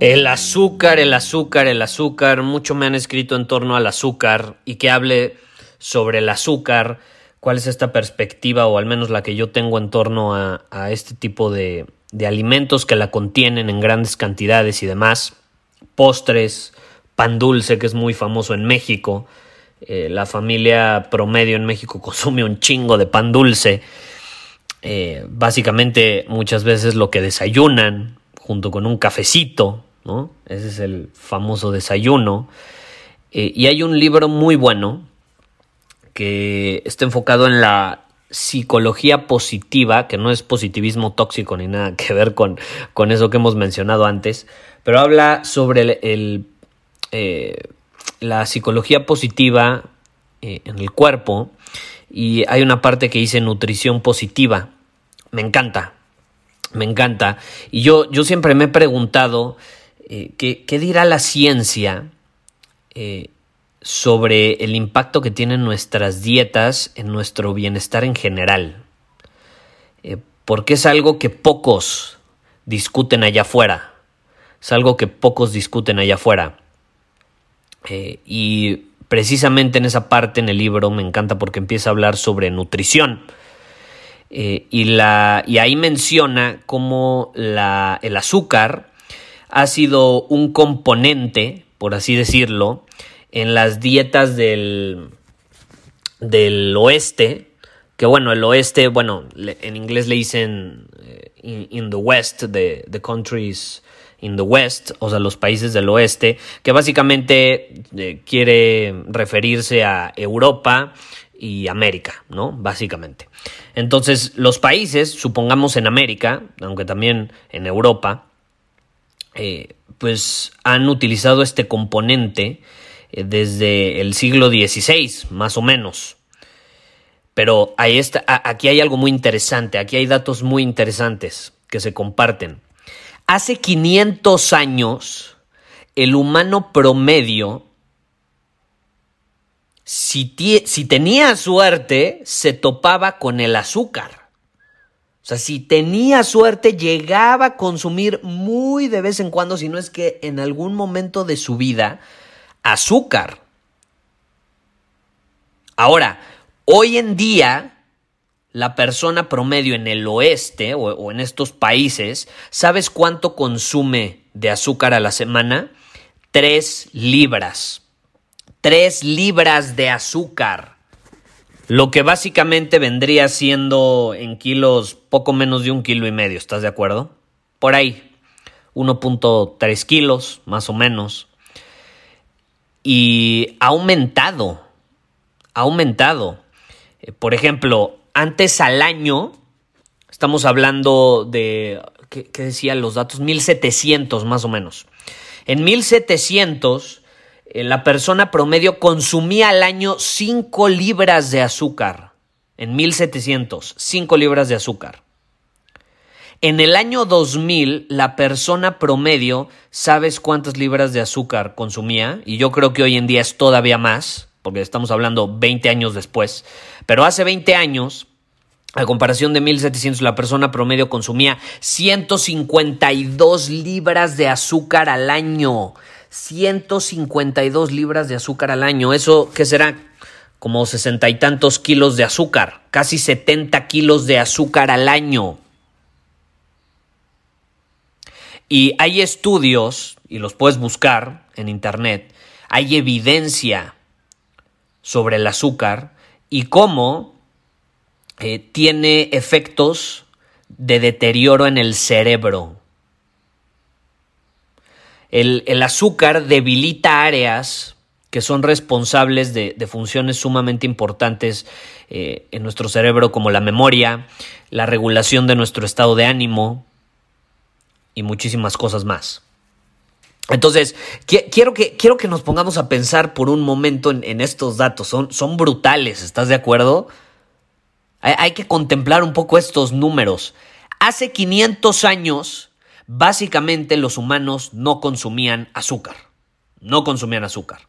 El azúcar, el azúcar, el azúcar. Mucho me han escrito en torno al azúcar y que hable sobre el azúcar. ¿Cuál es esta perspectiva o al menos la que yo tengo en torno a, este tipo de, alimentos que la contienen en grandes cantidades y demás? Postres, pan dulce que es muy famoso en México. Eh, la familia promedio en México consume un chingo de pan dulce. Eh, básicamente muchas veces lo que desayunan junto con un cafecito ¿no? Ese es el famoso desayuno. Eh, y hay un libro muy bueno que está enfocado en la psicología positiva, que no es positivismo tóxico ni nada que ver con, con eso que hemos mencionado antes, pero habla sobre el, eh, la psicología positiva eh, en el cuerpo y hay una parte que dice nutrición positiva. Me encanta, me encanta. Y yo, yo siempre me he preguntado eh, ¿qué, dirá la ciencia eh, sobre el impacto que tienen nuestras dietas en nuestro bienestar en general? Eh, porque es algo que pocos discuten allá afuera. Es algo que pocos discuten allá afuera. y precisamente en esa parte en el libro me encanta porque empieza a hablar sobre nutrición. y, ahí menciona cómo el azúcar ha sido un componente, por así decirlo, en las dietas del, del oeste, que bueno, el oeste, bueno, en inglés le dicen eh, in, the west, the, the, countries in the west, o sea, los países del oeste, que básicamente eh, quiere referirse a Europa y América, ¿no? Básicamente. Entonces, los países, supongamos en América, aunque también en Europa, eh, pues han utilizado este componente eh, desde el siglo XVI, más o menos. Pero ahí está, aquí hay algo muy interesante, aquí hay datos muy interesantes que se comparten. Hace 500 años, el humano promedio, si, si tenía suerte, se topaba con el azúcar. O sea, si tenía suerte, llegaba a consumir muy de vez en cuando, si no es que en algún momento de su vida, azúcar. Ahora, hoy en día, la persona promedio en el oeste o, o, en estos países, ¿sabes cuánto consume de azúcar a la semana? Tres libras. Tres libras de azúcar. Lo que básicamente vendría siendo en kilos poco menos de un kilo y medio, ¿estás de acuerdo? Por ahí, 1.3 kilos, más o menos. Y ha aumentado, ha aumentado. Eh, por ejemplo, antes al año, estamos hablando de, ¿qué, qué decían los datos? 1700 más o menos. En 1700 eh, la persona promedio consumía al año 5 libras de azúcar. En 1700, 5 libras de azúcar. En el año 2000, la persona promedio, ¿sabes cuántas libras de azúcar consumía? Y yo creo que hoy en día es todavía más, porque estamos hablando 20 años después. Pero hace 20 años, a comparación de 1700, la persona promedio consumía 152 libras de azúcar al año. 152 libras de azúcar al año. ¿Eso qué será? Como sesenta y tantos kilos de azúcar. Casi 70 kilos de azúcar al año. Y hay estudios, y los puedes buscar en internet, hay evidencia sobre el azúcar y cómo eh, tiene efectos de deterioro en el cerebro. El, azúcar debilita áreas que son responsables de, funciones sumamente importantes eh, en nuestro cerebro como la memoria, la regulación de nuestro estado de ánimo y muchísimas cosas más. Entonces, quiero que, quiero que nos pongamos a pensar por un momento en, estos datos. Son, son, brutales, ¿estás de acuerdo? Hay, hay, que contemplar un poco estos números. Hace 500 años, básicamente los humanos no consumían azúcar. No consumían azúcar.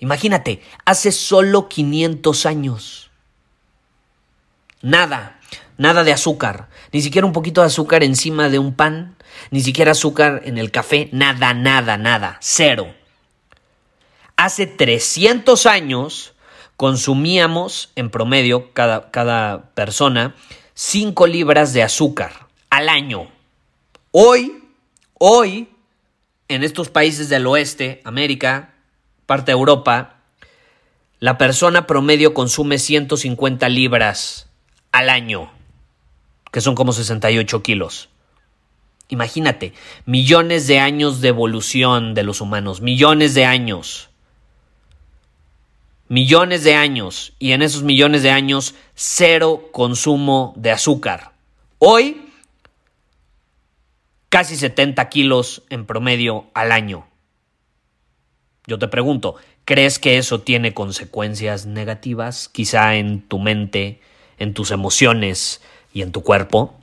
Imagínate, hace solo 500 años. Nada, nada de azúcar. Ni siquiera un poquito de azúcar encima de un pan. Ni siquiera azúcar en el café. Nada, nada, nada. Cero. Hace 300 años consumíamos en promedio cada, cada persona 5 libras de azúcar al año. Hoy, hoy, en estos países del oeste, América, parte de Europa, la persona promedio consume 150 libras al año, que son como 68 kilos. Imagínate, millones de años de evolución de los humanos, millones de años. Millones de años y en esos millones de años cero consumo de azúcar. Hoy, casi 70 kilos en promedio al año. Yo te pregunto, ¿crees que eso tiene consecuencias negativas quizá en tu mente, en tus emociones y en tu cuerpo?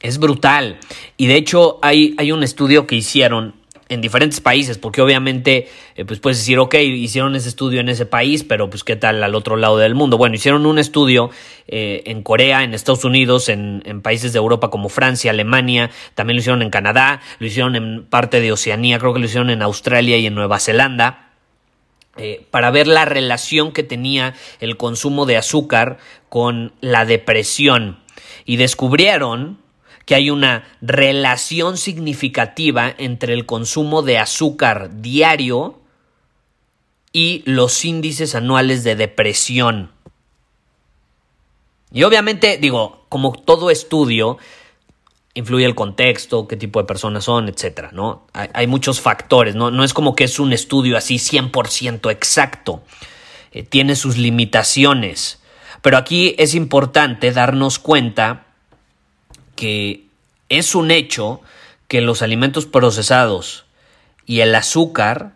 Es brutal. Y de hecho hay, hay un estudio que hicieron en diferentes países, porque obviamente eh, pues puedes decir, ok, hicieron ese estudio en ese país, pero pues qué tal al otro lado del mundo. Bueno, hicieron un estudio eh, en Corea, en Estados Unidos, en, países de Europa como Francia, Alemania, también lo hicieron en Canadá, lo hicieron en parte de Oceanía, creo que lo hicieron en Australia y en Nueva Zelanda. Eh, para ver la relación que tenía el consumo de azúcar con la depresión. Y descubrieron que hay una relación significativa entre el consumo de azúcar diario y los índices anuales de depresión. Y obviamente, digo, como todo estudio, influye el contexto, qué tipo de personas son, etcétera, ¿no? Hay, muchos factores, ¿no? No es como que es un estudio así 100% exacto. Eh, tiene sus limitaciones. Pero aquí es importante darnos cuenta que es un hecho que los alimentos procesados y el azúcar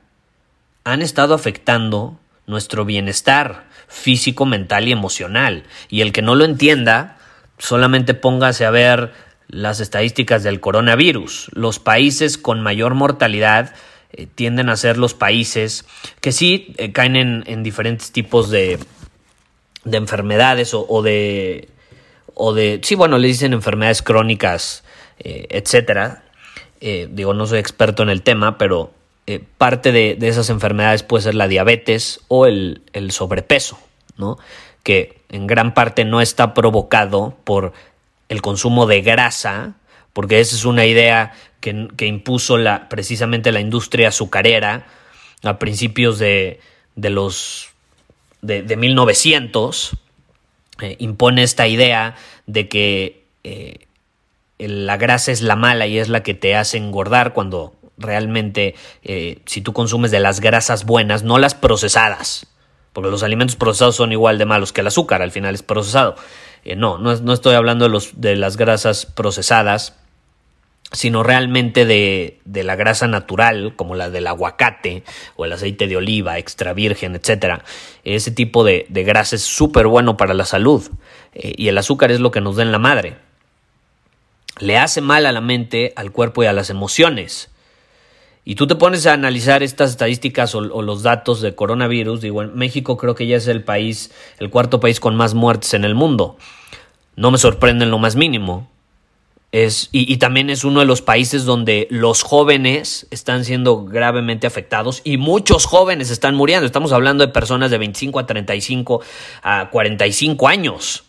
han estado afectando nuestro bienestar físico, mental y emocional. Y el que no lo entienda, solamente póngase a ver las estadísticas del coronavirus. Los países con mayor mortalidad eh, tienden a ser los países que sí eh, caen en, diferentes tipos de, de enfermedades o, de o de, sí, bueno, le dicen enfermedades crónicas, eh, etcétera. Eh, digo, no soy experto en el tema, pero eh, parte de, esas enfermedades puede ser la diabetes o el, sobrepeso, ¿no? Que en gran parte no está provocado por el consumo de grasa, porque esa es una idea que, impuso la, precisamente la industria azucarera a principios de, de los de, de 1900 eh, impone esta idea de que eh, la grasa es la mala y es la que te hace engordar cuando realmente eh, si tú consumes de las grasas buenas, no las procesadas, porque los alimentos procesados son igual de malos que el azúcar, al final es procesado. no, no, no, estoy hablando de, los, de las grasas procesadas, sino realmente de, la grasa natural, como la del aguacate o el aceite de oliva, extra virgen, etc. Ese tipo de, grasa es súper bueno para la salud eh, y el azúcar es lo que nos da en la madre. Le hace mal a la mente, al cuerpo y a las emociones. Y tú te pones a analizar estas estadísticas o, o, los datos de coronavirus, digo, en México creo que ya es el país, el cuarto país con más muertes en el mundo. No me sorprende en lo más mínimo y, también es uno de los países donde los jóvenes están siendo gravemente afectados y muchos jóvenes están muriendo. Estamos hablando de personas de 25 a 35 a 45 años.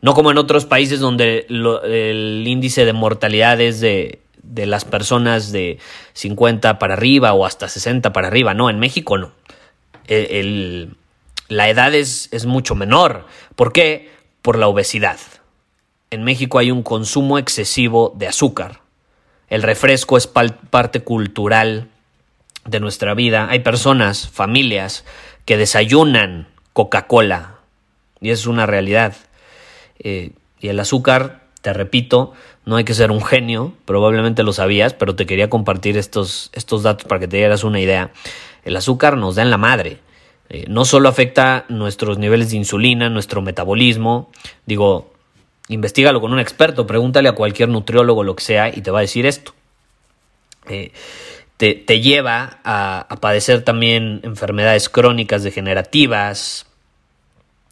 No como en otros países donde el índice de mortalidad es de, de las personas de 50 para arriba o hasta 60 para arriba. No, en México no. la edad es, es mucho menor. ¿Por qué? Por la obesidad. En México hay un consumo excesivo de azúcar. El refresco es parte cultural de nuestra vida. Hay personas, familias, que desayunan Coca-Cola. Y es una realidad. Eh, y el azúcar, te repito, no hay que ser un genio, probablemente lo sabías, pero te quería compartir estos, estos datos para que te dieras una idea. El azúcar nos da en la madre. Eh, no solo afecta nuestros niveles de insulina, nuestro metabolismo, digo, investigalo con un experto, pregúntale a cualquier nutriólogo lo que sea y te va a decir esto. Eh, te, lleva a, padecer también enfermedades crónicas degenerativas,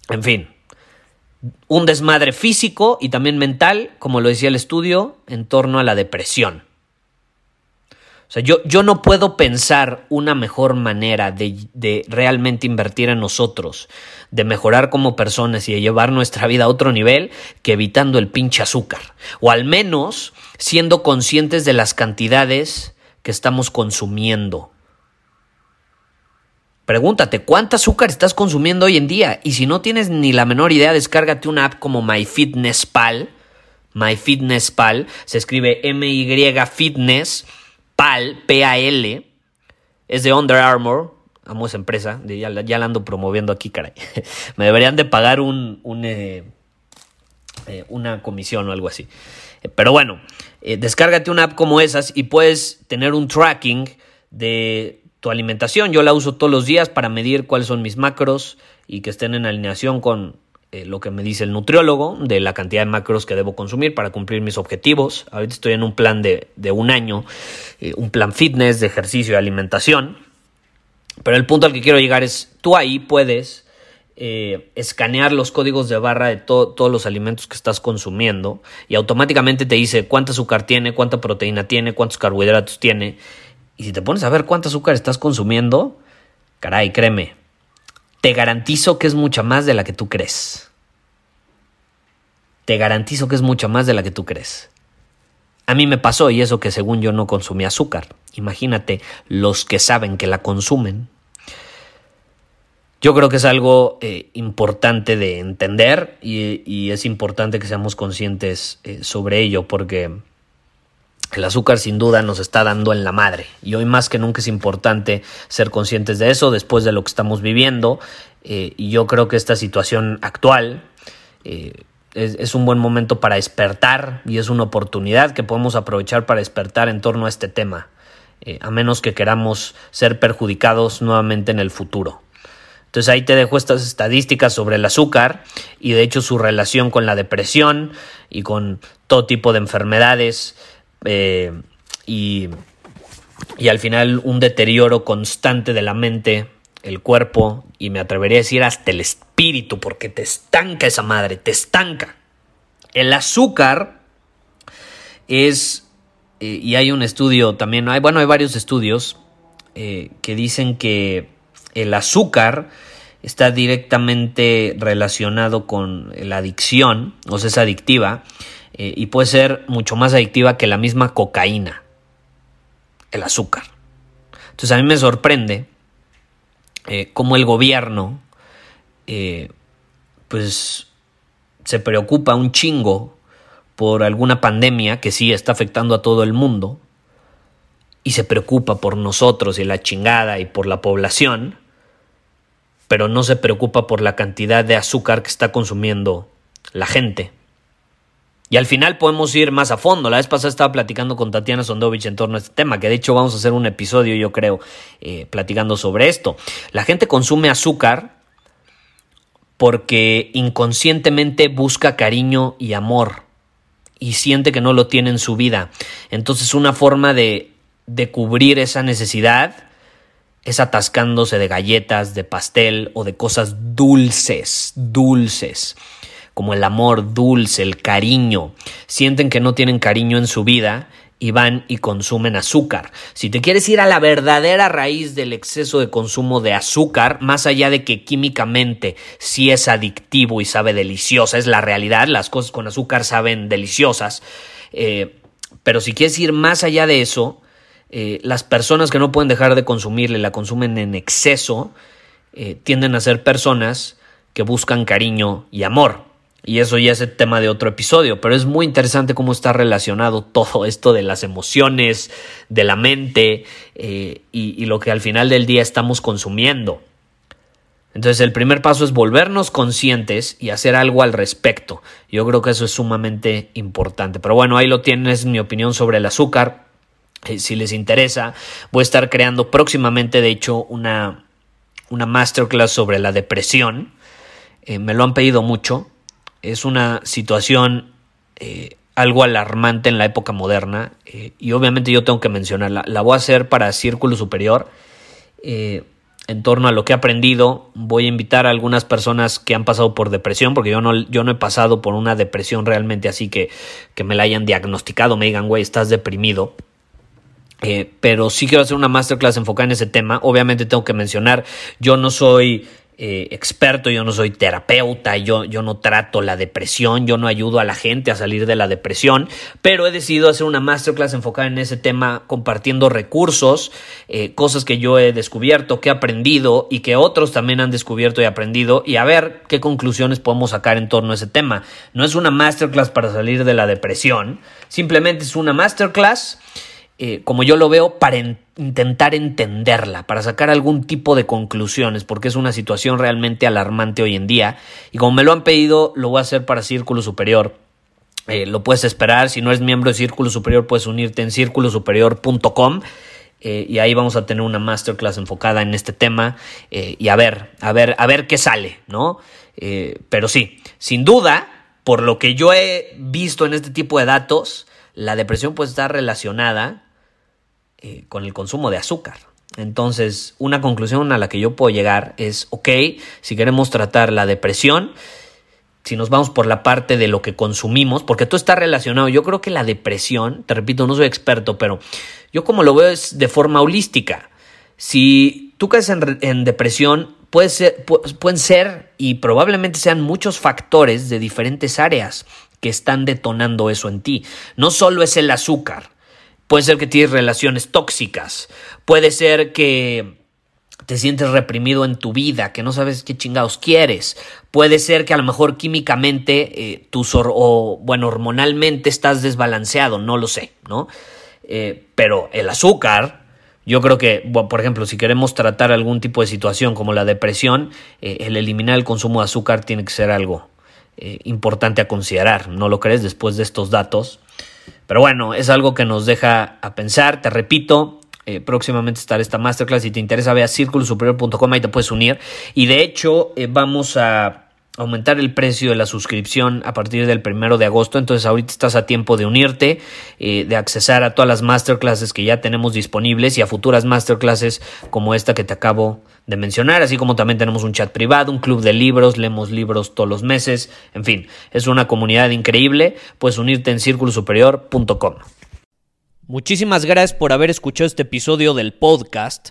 en fin, un desmadre físico y también mental, como lo decía el estudio, en torno a la depresión. O sea, yo, yo no puedo pensar una mejor manera de, de, realmente invertir en nosotros, de mejorar como personas y de llevar nuestra vida a otro nivel que evitando el pinche azúcar. O al menos siendo conscientes de las cantidades que estamos consumiendo. Pregúntate, ¿cuánta azúcar estás consumiendo hoy en día? Y si no tienes ni la menor idea, descárgate una app como MyFitnessPal. MyFitnessPal se escribe M-Y Fitness PAL, P-A-L. Es de Under Armour. Amo esa empresa. Ya, la ando promoviendo aquí, caray. Me deberían de pagar un, eh, eh, una comisión o algo así. Eh, pero bueno, descárgate una app como esas y puedes tener un tracking de tu alimentación. Yo la uso todos los días para medir cuáles son mis macros y que estén en alineación con eh, lo que me dice el nutriólogo de la cantidad de macros que debo consumir para cumplir mis objetivos. Ahorita estoy en un plan de, un año, eh, un plan fitness de ejercicio y alimentación. Pero el punto al que quiero llegar es, tú ahí puedes eh, escanear los códigos de barra de todos los alimentos que estás consumiendo y automáticamente te dice cuánta azúcar tiene, cuánta proteína tiene, cuántos carbohidratos tiene y si te pones a ver cuánto azúcar estás consumiendo, caray, créeme, te garantizo que es mucha más de la que tú crees. Te garantizo que es mucha más de la que tú crees. A mí me pasó y eso que según yo no consumía azúcar. Imagínate los que saben que la consumen. Yo creo que es algo eh, importante de entender y, es importante que seamos conscientes eh, sobre ello porque el azúcar sin duda nos está dando en la madre. Y hoy más que nunca es importante ser conscientes de eso después de lo que estamos viviendo. Eh, y yo creo que esta situación actual eh, es, un buen momento para despertar y es una oportunidad que podemos aprovechar para despertar en torno a este tema, eh, a menos que queramos ser perjudicados nuevamente en el futuro. Entonces ahí te dejo estas estadísticas sobre el azúcar y de hecho su relación con la depresión y con todo tipo de enfermedades eh, y, y al final un deterioro constante de la mente, el cuerpo y me atrevería a decir hasta el espíritu porque te estanca esa madre, te estanca. El azúcar es, eh, y hay un estudio también, hay, bueno, hay varios estudios eh, que dicen que el azúcar está directamente relacionado con la adicción, o sea, es adictiva, eh, y puede ser mucho más adictiva que la misma cocaína, el azúcar. Entonces a mí me sorprende eh, cómo el gobierno eh, pues se preocupa un chingo por alguna pandemia que sí está afectando a todo el mundo y se preocupa por nosotros y la chingada y por la población, pero no se preocupa por la cantidad de azúcar que está consumiendo la gente. Y al final podemos ir más a fondo. La vez pasada estaba platicando con Tatiana Sondovich en torno a este tema, que de hecho vamos a hacer un episodio, yo creo, eh, platicando sobre esto. La gente consume azúcar porque inconscientemente busca cariño y amor y siente que no lo tiene en su vida. Entonces una forma de, de cubrir esa necesidad es atascándose de galletas, de pastel o de cosas dulces, dulces como el amor dulce, el cariño. Sienten que no tienen cariño en su vida y van y consumen azúcar. Si te quieres ir a la verdadera raíz del exceso de consumo de azúcar, más allá de que químicamente sí es adictivo y sabe deliciosa, es la realidad, las cosas con azúcar saben deliciosas, eh, Pero si quieres ir más allá de eso, eh, las personas que no pueden dejar de consumirla y la consumen en exceso, eh, tienden a ser personas que buscan cariño y amor. Y eso ya es el tema de otro episodio, pero es muy interesante cómo está relacionado todo esto de las emociones, de la mente eh, y, lo que al final del día estamos consumiendo. Entonces el primer paso es volvernos conscientes y hacer algo al respecto. Yo creo que eso es sumamente importante. Pero bueno, ahí lo tienes mi opinión sobre el azúcar. Eh, si les interesa, voy a estar creando próximamente, de hecho, una, una masterclass sobre la depresión. Eh, me lo han pedido mucho es una situación eh, algo alarmante en la época moderna eh, y obviamente yo tengo que mencionarla. La voy a hacer para Círculo Superior. Eh, en torno a lo que he aprendido, voy a invitar a algunas personas que han pasado por depresión, porque yo no, yo no he pasado por una depresión realmente así que, que me la hayan diagnosticado, me digan, güey, estás deprimido. pero sí quiero hacer una masterclass enfocada en ese tema. Obviamente tengo que mencionar, yo no soy eh, experto, yo no soy terapeuta, yo, yo no trato la depresión, yo no ayudo a la gente a salir de la depresión, pero he decidido hacer una masterclass enfocada en ese tema, compartiendo recursos, eh, cosas que yo he descubierto, que he aprendido y que otros también han descubierto y aprendido, y a ver qué conclusiones podemos sacar en torno a ese tema. No es una masterclass para salir de la depresión, simplemente es una masterclass eh, como yo lo veo, para intentar entenderla, para sacar algún tipo de conclusiones, porque es una situación realmente alarmante hoy en día. Y como me lo han pedido, lo voy a hacer para Círculo Superior. Eh, lo puedes esperar, si no eres miembro de Círculo Superior, puedes unirte en círculosuperior.com. Eh, y ahí vamos a tener una masterclass enfocada en este tema y a ver, a ver, a ver qué sale, ¿no? pero sí, sin duda, por lo que yo he visto en este tipo de datos, la depresión puede estar relacionada eh, con el consumo de azúcar. Entonces, una conclusión a la que yo puedo llegar es, ok, si queremos tratar la depresión, si nos vamos por la parte de lo que consumimos, porque todo está relacionado, yo creo que la depresión, te repito, no soy experto, pero yo como lo veo es de forma holística. Si tú caes en, depresión, puede ser, pueden ser y probablemente sean muchos factores de diferentes áreas que están detonando eso en ti. No solo es el azúcar, Puede ser que tienes relaciones tóxicas. Puede ser que te sientes reprimido en tu vida, que no sabes qué chingados quieres. Puede ser que a lo mejor químicamente eh, o bueno, hormonalmente estás desbalanceado, no lo sé, ¿no? Eh, pero el azúcar, yo creo que, por ejemplo, si queremos tratar algún tipo de situación como la depresión, eh, el eliminar el consumo de azúcar tiene que ser algo importante a considerar. ¿No lo crees después de estos datos? Pero bueno, es algo que nos deja a pensar. Te repito, eh, próximamente estará esta masterclass. Si te interesa, ve a círculosuperior.com, ahí te puedes unir. Y de hecho, eh, vamos a aumentar el precio de la suscripción a partir del primero de agosto. Entonces, ahorita estás a tiempo de unirte, eh, de accesar a todas las masterclasses que ya tenemos disponibles y a futuras masterclasses como esta que te acabo de mencionar. Así como también tenemos un chat privado, un club de libros, leemos libros todos los meses. En fin, es una comunidad increíble. Puedes unirte en círculosuperior.com. Muchísimas gracias por haber escuchado este episodio del podcast.